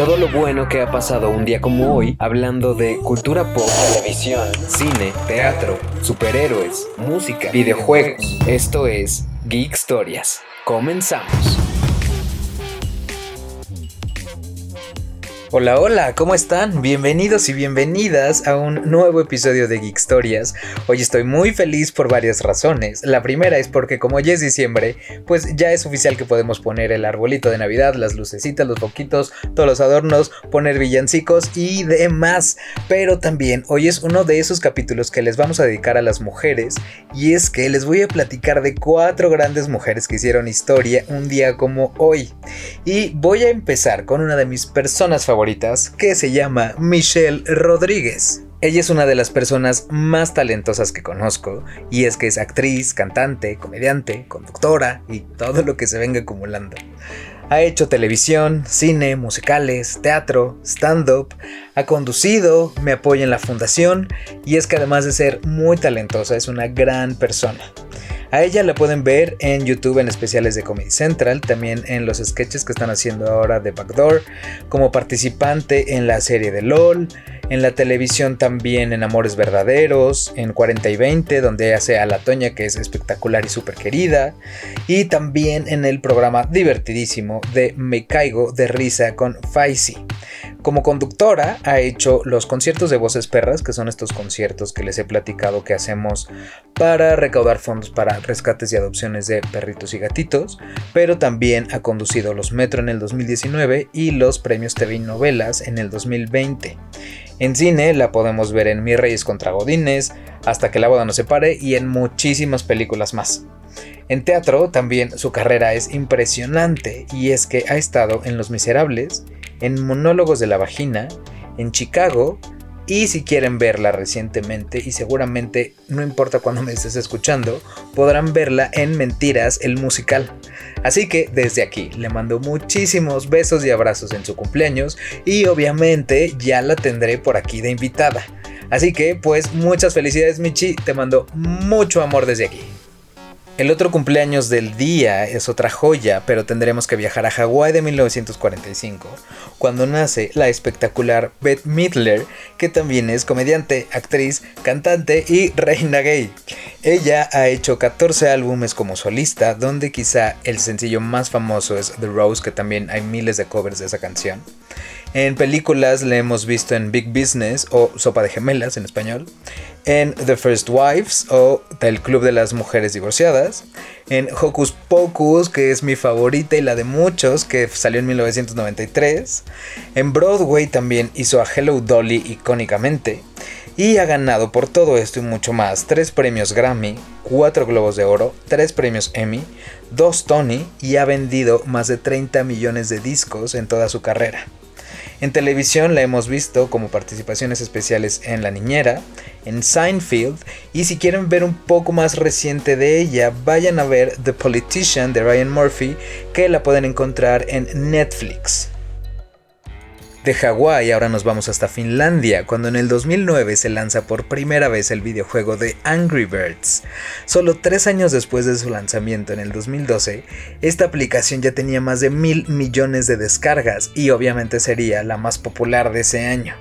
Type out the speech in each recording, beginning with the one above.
Todo lo bueno que ha pasado un día como hoy, hablando de cultura pop, televisión, cine, teatro, superhéroes, música, videojuegos. Esto es Geek Historias. Comenzamos. Hola, hola, ¿cómo están? Bienvenidos y bienvenidas a un nuevo episodio de Geek Stories. Hoy estoy muy feliz por varias razones. La primera es porque como ya es diciembre, pues ya es oficial que podemos poner el arbolito de Navidad, las lucecitas, los poquitos, todos los adornos, poner villancicos y demás. Pero también hoy es uno de esos capítulos que les vamos a dedicar a las mujeres y es que les voy a platicar de cuatro grandes mujeres que hicieron historia un día como hoy. Y voy a empezar con una de mis personas favoritas que se llama Michelle Rodríguez. Ella es una de las personas más talentosas que conozco y es que es actriz, cantante, comediante, conductora y todo lo que se venga acumulando. Ha hecho televisión, cine, musicales, teatro, stand-up, ha conducido, me apoya en la fundación y es que además de ser muy talentosa es una gran persona. A ella la pueden ver en YouTube en especiales de Comedy Central, también en los sketches que están haciendo ahora de Backdoor, como participante en la serie de LOL, en la televisión también en Amores Verdaderos, en 40 y 20, donde hace a la Toña que es espectacular y súper querida, y también en el programa divertidísimo de Me Caigo de Risa con Faisy. Como conductora ha hecho los conciertos de Voces Perras, que son estos conciertos que les he platicado que hacemos para recaudar fondos para rescates y adopciones de perritos y gatitos, pero también ha conducido los Metro en el 2019 y los premios TV Novelas en el 2020. En cine la podemos ver en Mi Reyes contra Godines, Hasta que la boda nos separe y en muchísimas películas más. En teatro también su carrera es impresionante y es que ha estado en Los Miserables, en Monólogos de la Vagina, en Chicago, y si quieren verla recientemente, y seguramente no importa cuándo me estés escuchando, podrán verla en Mentiras, el musical. Así que desde aquí le mando muchísimos besos y abrazos en su cumpleaños y obviamente ya la tendré por aquí de invitada. Así que pues muchas felicidades Michi, te mando mucho amor desde aquí. El otro cumpleaños del día es otra joya, pero tendremos que viajar a Hawái de 1945, cuando nace la espectacular Beth Midler, que también es comediante, actriz, cantante y reina gay. Ella ha hecho 14 álbumes como solista, donde quizá el sencillo más famoso es The Rose, que también hay miles de covers de esa canción. En películas le hemos visto en Big Business o Sopa de Gemelas en español, en The First Wives o El Club de las Mujeres Divorciadas, en Hocus Pocus, que es mi favorita y la de muchos, que salió en 1993. En Broadway también hizo a Hello Dolly icónicamente. Y ha ganado por todo esto y mucho más tres premios Grammy, cuatro Globos de Oro, tres premios Emmy, dos Tony y ha vendido más de 30 millones de discos en toda su carrera. En televisión la hemos visto como participaciones especiales en La Niñera, en Seinfeld, y si quieren ver un poco más reciente de ella, vayan a ver The Politician de Ryan Murphy, que la pueden encontrar en Netflix. De Hawái ahora nos vamos hasta Finlandia, cuando en el 2009 se lanza por primera vez el videojuego de Angry Birds. Solo tres años después de su lanzamiento en el 2012, esta aplicación ya tenía más de mil millones de descargas y obviamente sería la más popular de ese año.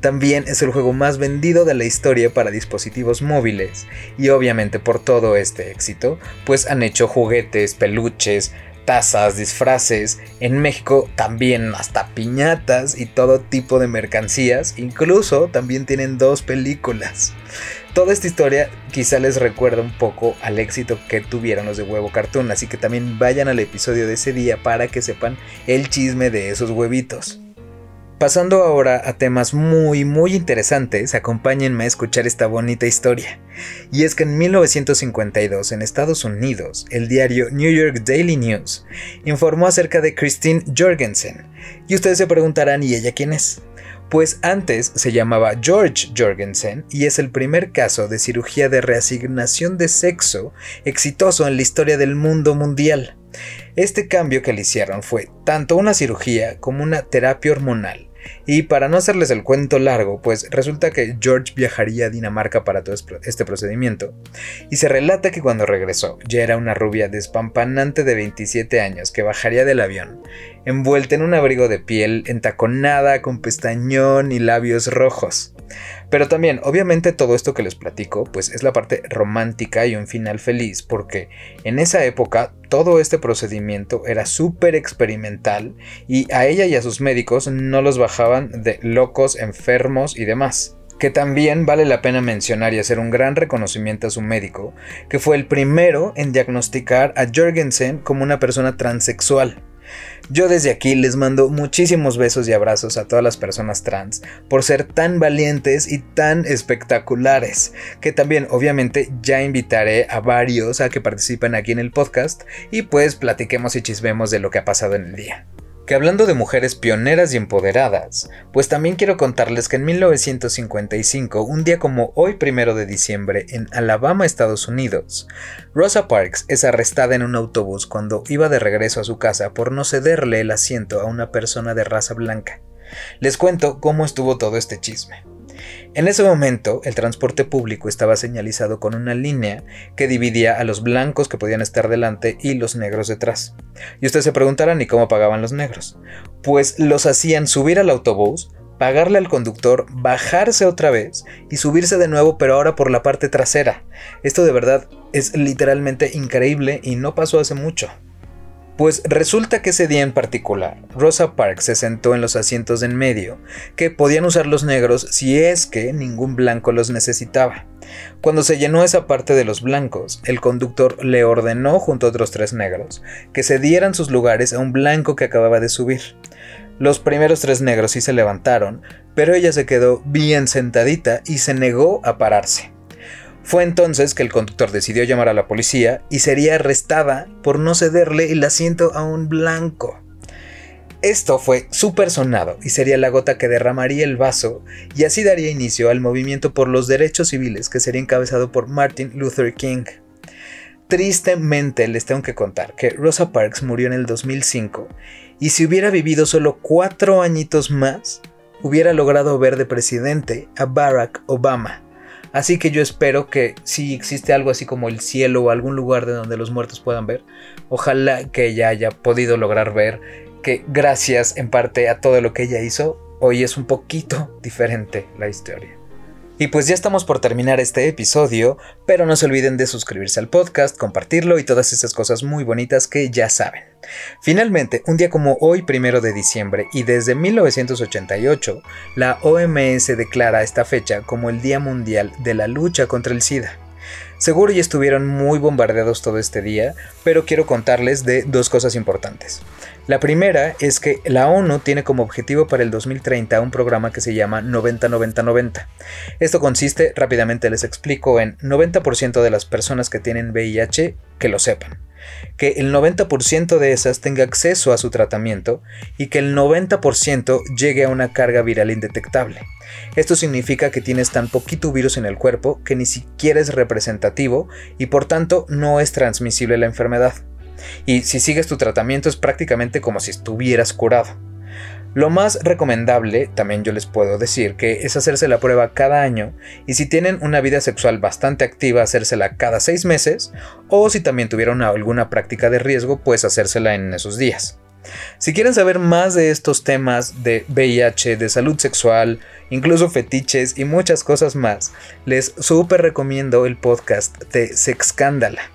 También es el juego más vendido de la historia para dispositivos móviles y obviamente por todo este éxito, pues han hecho juguetes, peluches, tazas, disfraces, en México también hasta piñatas y todo tipo de mercancías, incluso también tienen dos películas. Toda esta historia quizá les recuerda un poco al éxito que tuvieron los de Huevo Cartoon, así que también vayan al episodio de ese día para que sepan el chisme de esos huevitos. Pasando ahora a temas muy muy interesantes, acompáñenme a escuchar esta bonita historia. Y es que en 1952 en Estados Unidos, el diario New York Daily News informó acerca de Christine Jorgensen. Y ustedes se preguntarán, ¿y ella quién es? Pues antes se llamaba George Jorgensen y es el primer caso de cirugía de reasignación de sexo exitoso en la historia del mundo mundial. Este cambio que le hicieron fue tanto una cirugía como una terapia hormonal Y para no hacerles el cuento largo, pues resulta que George viajaría a Dinamarca para todo este procedimiento. Y se relata que cuando regresó, ya era una rubia despampanante de 27 años que bajaría del avión, envuelta en un abrigo de piel, entaconada, con pestañón y labios rojos. Pero también, obviamente todo esto que les platico, pues es la parte romántica y un final feliz, porque en esa época todo este procedimiento era súper experimental y a ella y a sus médicos no los bajaban de locos, enfermos y demás que también vale la pena mencionar y hacer un gran reconocimiento a su médico, que fue el primero en diagnosticar a Jorgensen como una persona transexual. Yo desde aquí les mando muchísimos besos y abrazos a todas las personas trans por ser tan valientes y tan espectaculares, que también obviamente ya invitaré a varios a que participen aquí en el podcast y pues platiquemos y chismemos de lo que ha pasado en el día que hablando de mujeres pioneras y empoderadas, pues también quiero contarles que en 1955, un día como hoy primero de diciembre, en Alabama, Estados Unidos, Rosa Parks es arrestada en un autobús cuando iba de regreso a su casa por no cederle el asiento a una persona de raza blanca. Les cuento cómo estuvo todo este chisme. En ese momento, el transporte público estaba señalizado con una línea que dividía a los blancos que podían estar delante y los negros detrás. Y ustedes se preguntarán, ¿y cómo pagaban los negros? Pues los hacían subir al autobús, pagarle al conductor, bajarse otra vez y subirse de nuevo, pero ahora por la parte trasera. Esto de verdad es literalmente increíble y no pasó hace mucho. Pues resulta que ese día en particular, Rosa Parks se sentó en los asientos en medio, que podían usar los negros si es que ningún blanco los necesitaba. Cuando se llenó esa parte de los blancos, el conductor le ordenó junto a otros tres negros que se dieran sus lugares a un blanco que acababa de subir. Los primeros tres negros sí se levantaron, pero ella se quedó bien sentadita y se negó a pararse. Fue entonces que el conductor decidió llamar a la policía y sería arrestada por no cederle el asiento a un blanco. Esto fue súper sonado y sería la gota que derramaría el vaso y así daría inicio al movimiento por los derechos civiles que sería encabezado por Martin Luther King. Tristemente les tengo que contar que Rosa Parks murió en el 2005 y si hubiera vivido solo cuatro añitos más, hubiera logrado ver de presidente a Barack Obama. Así que yo espero que si existe algo así como el cielo o algún lugar de donde los muertos puedan ver, ojalá que ella haya podido lograr ver que gracias en parte a todo lo que ella hizo, hoy es un poquito diferente la historia. Y pues ya estamos por terminar este episodio, pero no se olviden de suscribirse al podcast, compartirlo y todas esas cosas muy bonitas que ya saben. Finalmente, un día como hoy, primero de diciembre, y desde 1988, la OMS declara esta fecha como el Día Mundial de la Lucha contra el SIDA. Seguro ya estuvieron muy bombardeados todo este día, pero quiero contarles de dos cosas importantes. La primera es que la ONU tiene como objetivo para el 2030 un programa que se llama 90-90-90. Esto consiste, rápidamente les explico, en 90% de las personas que tienen VIH que lo sepan, que el 90% de esas tenga acceso a su tratamiento y que el 90% llegue a una carga viral indetectable. Esto significa que tienes tan poquito virus en el cuerpo que ni siquiera es representativo y por tanto no es transmisible la enfermedad y si sigues tu tratamiento es prácticamente como si estuvieras curado. Lo más recomendable, también yo les puedo decir, que es hacerse la prueba cada año y si tienen una vida sexual bastante activa, hacérsela cada seis meses o si también tuvieron alguna práctica de riesgo, pues hacérsela en esos días. Si quieren saber más de estos temas de VIH, de salud sexual, incluso fetiches y muchas cosas más, les súper recomiendo el podcast de Sexcándala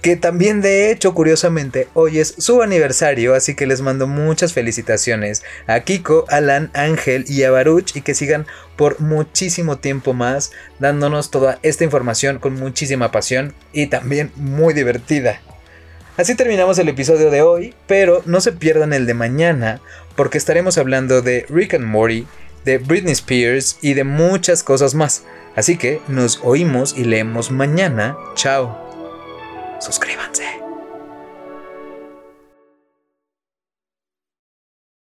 que también de hecho curiosamente hoy es su aniversario, así que les mando muchas felicitaciones a Kiko, Alan, Ángel y a Baruch y que sigan por muchísimo tiempo más dándonos toda esta información con muchísima pasión y también muy divertida. Así terminamos el episodio de hoy, pero no se pierdan el de mañana porque estaremos hablando de Rick and Morty, de Britney Spears y de muchas cosas más. Así que nos oímos y leemos mañana. Chao suscríbanse.